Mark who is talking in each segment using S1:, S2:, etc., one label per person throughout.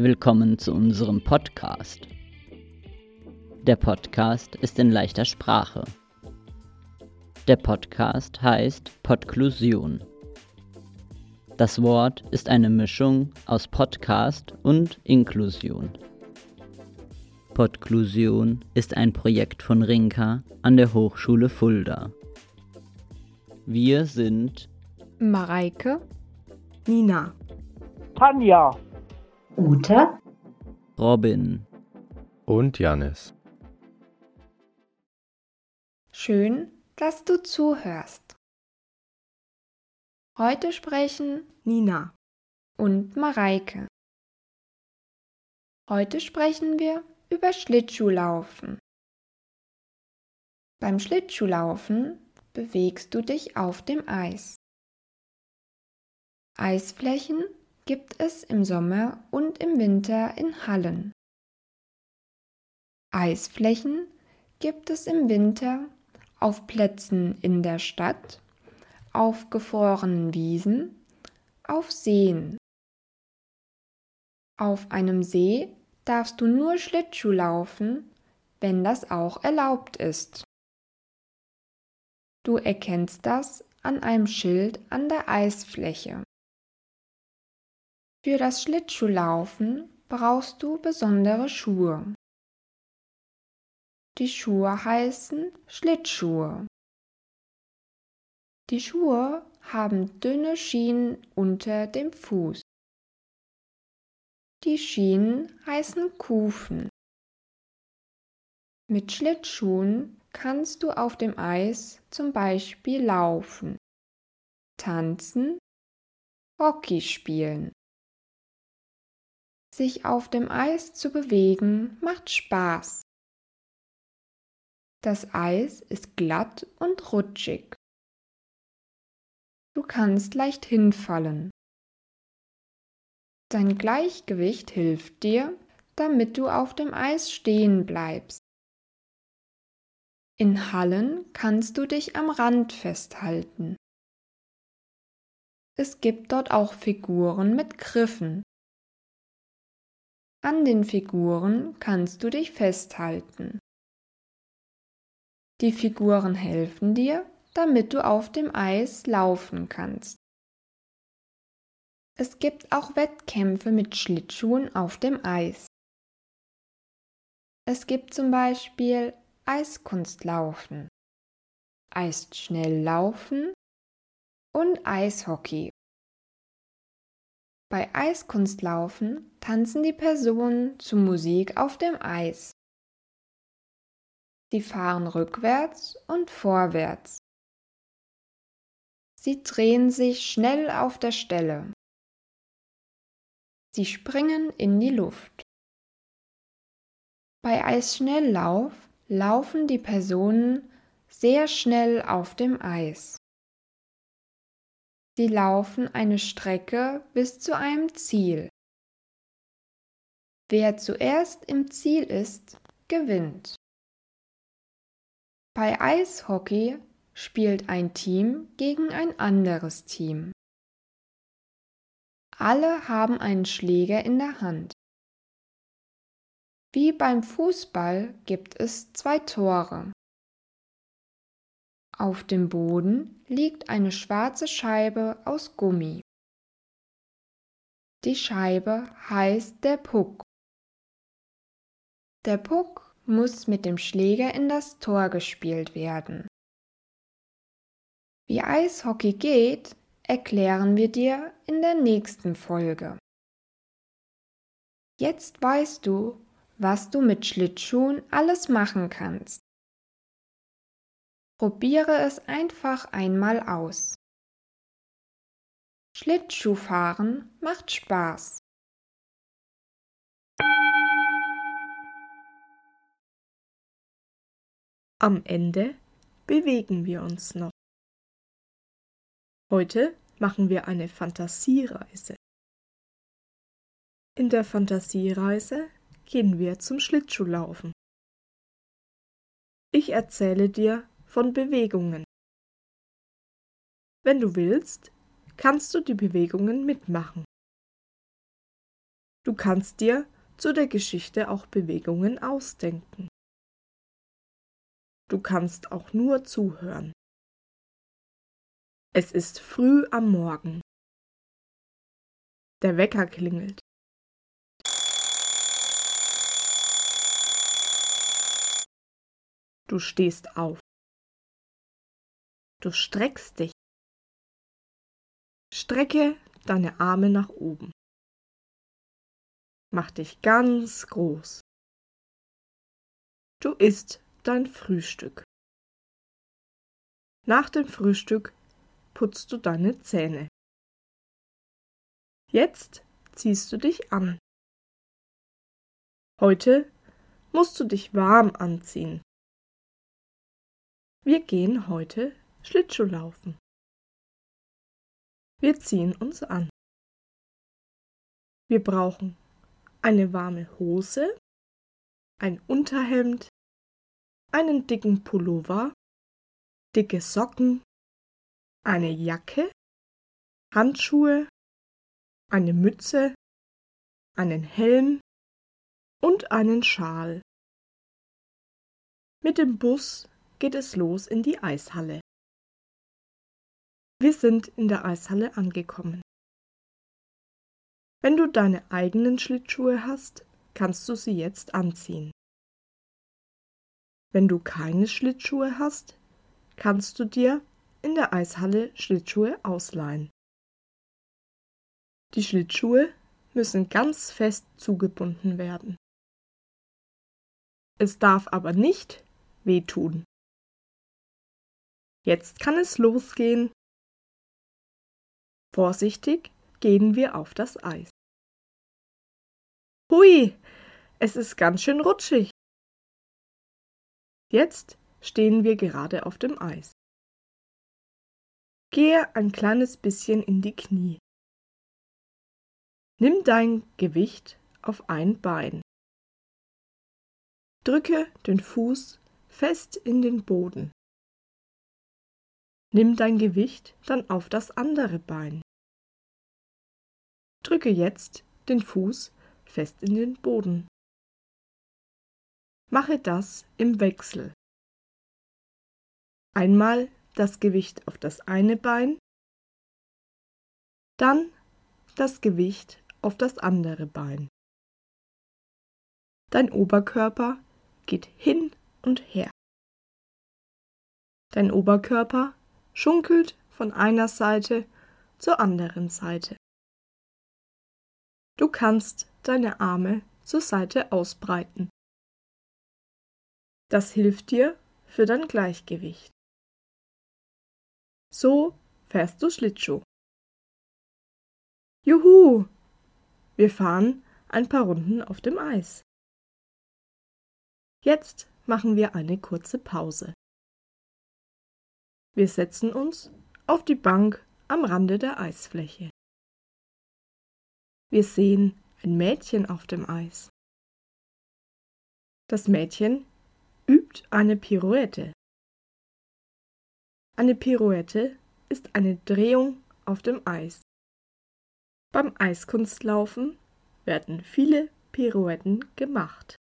S1: Willkommen zu unserem Podcast. Der Podcast ist in leichter Sprache. Der Podcast heißt Podklusion. Das Wort ist eine Mischung aus Podcast und Inklusion. Podklusion ist ein Projekt von Rinka an der Hochschule Fulda. Wir sind
S2: Mareike,
S3: Nina,
S4: Tanja,
S5: Ute,
S1: Robin,
S6: und Janis.
S2: schön, dass du zuhörst. Heute sprechen
S3: Nina,
S2: und Mareike. Heute sprechen wir über Schlittschuhlaufen. Beim Schlittschuhlaufen bewegst du dich auf dem Eis. Eisflächen gibt es im Sommer und im Winter in Hallen. Eisflächen gibt es im Winter auf Plätzen in der Stadt, auf gefrorenen Wiesen, auf Seen. Auf einem See darfst du nur Schlittschuh laufen, wenn das auch erlaubt ist. Du erkennst das an einem Schild an der Eisfläche. Für das Schlittschuhlaufen brauchst du besondere Schuhe. Die Schuhe heißen Schlittschuhe. Die Schuhe haben dünne Schienen unter dem Fuß. Die Schienen heißen Kufen. Mit Schlittschuhen kannst du auf dem Eis zum Beispiel laufen, tanzen, Hockey spielen. Sich auf dem Eis zu bewegen macht Spaß. Das Eis ist glatt und rutschig. Du kannst leicht hinfallen. Dein Gleichgewicht hilft dir, damit du auf dem Eis stehen bleibst. In Hallen kannst du dich am Rand festhalten. Es gibt dort auch Figuren mit Griffen. An den Figuren kannst du dich festhalten. Die Figuren helfen dir, damit du auf dem Eis laufen kannst. Es gibt auch Wettkämpfe mit Schlittschuhen auf dem Eis. Es gibt zum Beispiel Eiskunstlaufen, Eisschnelllaufen und Eishockey. Bei Eiskunstlaufen tanzen die Personen zu Musik auf dem Eis. Sie fahren rückwärts und vorwärts. Sie drehen sich schnell auf der Stelle. Sie springen in die Luft. Bei Eisschnelllauf laufen die Personen sehr schnell auf dem Eis. Sie laufen eine Strecke bis zu einem Ziel. Wer zuerst im Ziel ist, gewinnt. Bei Eishockey spielt ein Team gegen ein anderes Team. Alle haben einen Schläger in der Hand. Wie beim Fußball gibt es zwei Tore. Auf dem Boden liegt eine schwarze Scheibe aus Gummi. Die Scheibe heißt der Puck. Der Puck muss mit dem Schläger in das Tor gespielt werden. Wie Eishockey geht, erklären wir dir in der nächsten Folge. Jetzt weißt du, was du mit Schlittschuhen alles machen kannst. Probiere es einfach einmal aus. Schlittschuhfahren macht Spaß.
S3: am Ende bewegen wir uns noch. Heute machen wir eine Fantasiereise. In der Fantasiereise gehen wir zum Schlittschuhlaufen. Ich erzähle dir von Bewegungen. Wenn du willst, kannst du die Bewegungen mitmachen. Du kannst dir zu der Geschichte auch Bewegungen ausdenken. Du kannst auch nur zuhören. Es ist früh am Morgen. Der Wecker klingelt. Du stehst auf. Du streckst dich. Strecke deine Arme nach oben. Mach dich ganz groß. Du isst dein Frühstück. Nach dem Frühstück putzt du deine Zähne. Jetzt ziehst du dich an. Heute musst du dich warm anziehen. Wir gehen heute Schlittschuhlaufen. Wir ziehen uns an. Wir brauchen eine warme Hose, ein Unterhemd, einen dicken Pullover, dicke Socken, eine Jacke, Handschuhe, eine Mütze, einen Helm und einen Schal. Mit dem Bus geht es los in die Eishalle. Wir sind in der Eishalle angekommen. Wenn du deine eigenen Schlittschuhe hast, kannst du sie jetzt anziehen. Wenn du keine Schlittschuhe hast, kannst du dir in der Eishalle Schlittschuhe ausleihen. Die Schlittschuhe müssen ganz fest zugebunden werden. Es darf aber nicht wehtun. Jetzt kann es losgehen. Vorsichtig gehen wir auf das Eis. Hui, es ist ganz schön rutschig. Jetzt stehen wir gerade auf dem Eis. Gehe ein kleines bisschen in die Knie. Nimm dein Gewicht auf ein Bein. Drücke den Fuß fest in den Boden. Nimm dein Gewicht dann auf das andere Bein. Drücke jetzt den Fuß fest in den Boden. Mache das im Wechsel. Einmal das Gewicht auf das eine Bein, dann das Gewicht auf das andere Bein. Dein Oberkörper geht hin und her. Dein Oberkörper schunkelt von einer Seite zur anderen Seite. Du kannst deine Arme zur Seite ausbreiten. Das hilft dir für dein Gleichgewicht. So fährst du Schlittschuh. Juhu! Wir fahren ein paar Runden auf dem Eis. Jetzt machen wir eine kurze Pause. Wir setzen uns auf die Bank am Rande der Eisfläche. Wir sehen ein Mädchen auf dem Eis. Das Mädchen übt eine Pirouette. Eine Pirouette ist eine Drehung auf dem Eis. Beim Eiskunstlaufen werden viele Pirouetten gemacht.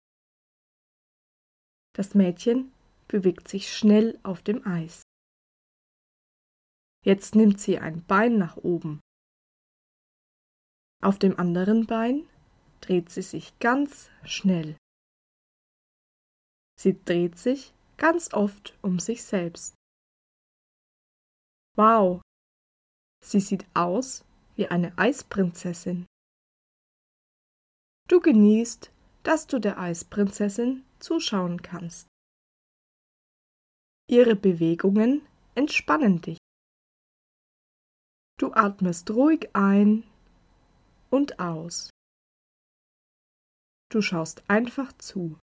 S3: Das Mädchen bewegt sich schnell auf dem Eis. Jetzt nimmt sie ein Bein nach oben. Auf dem anderen Bein dreht sie sich ganz schnell. Sie dreht sich ganz oft um sich selbst. Wow, sie sieht aus wie eine Eisprinzessin. Du genießt, dass du der Eisprinzessin zuschauen kannst. Ihre Bewegungen entspannen dich. Du atmest ruhig ein und aus. Du schaust einfach zu.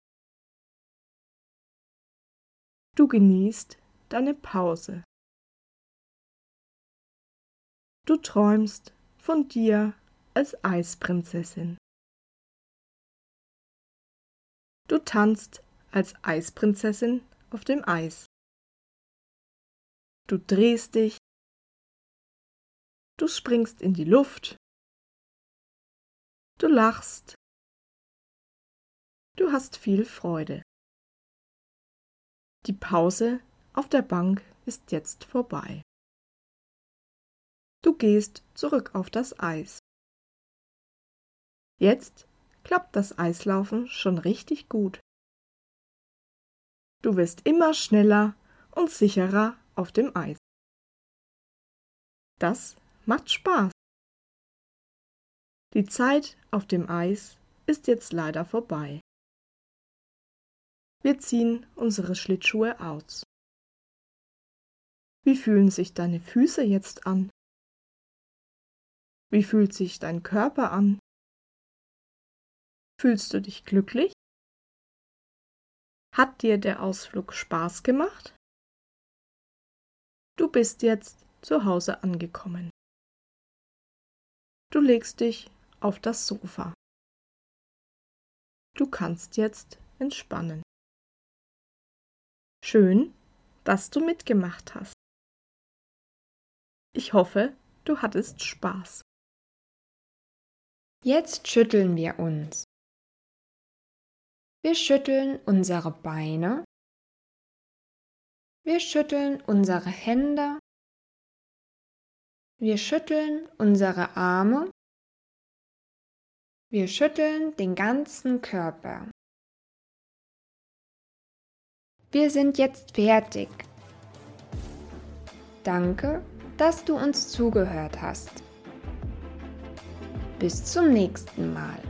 S3: Du genießt deine Pause. Du träumst von dir als Eisprinzessin. Du tanzt als Eisprinzessin auf dem Eis. Du drehst dich. Du springst in die Luft. Du lachst. Du hast viel Freude. Die Pause auf der Bank ist jetzt vorbei. Du gehst zurück auf das Eis. Jetzt klappt das Eislaufen schon richtig gut. Du wirst immer schneller und sicherer auf dem Eis. Das macht Spaß. Die Zeit auf dem Eis ist jetzt leider vorbei. Wir ziehen unsere Schlittschuhe aus. Wie fühlen sich deine Füße jetzt an? Wie fühlt sich dein Körper an? Fühlst du dich glücklich? Hat dir der Ausflug Spaß gemacht? Du bist jetzt zu Hause angekommen. Du legst dich auf das Sofa. Du kannst jetzt entspannen. Schön, dass du mitgemacht hast. Ich hoffe, du hattest Spaß.
S2: Jetzt schütteln wir uns. Wir schütteln unsere Beine. Wir schütteln unsere Hände. Wir schütteln unsere Arme. Wir schütteln den ganzen Körper. Wir sind jetzt fertig. Danke, dass du uns zugehört hast. Bis zum nächsten Mal.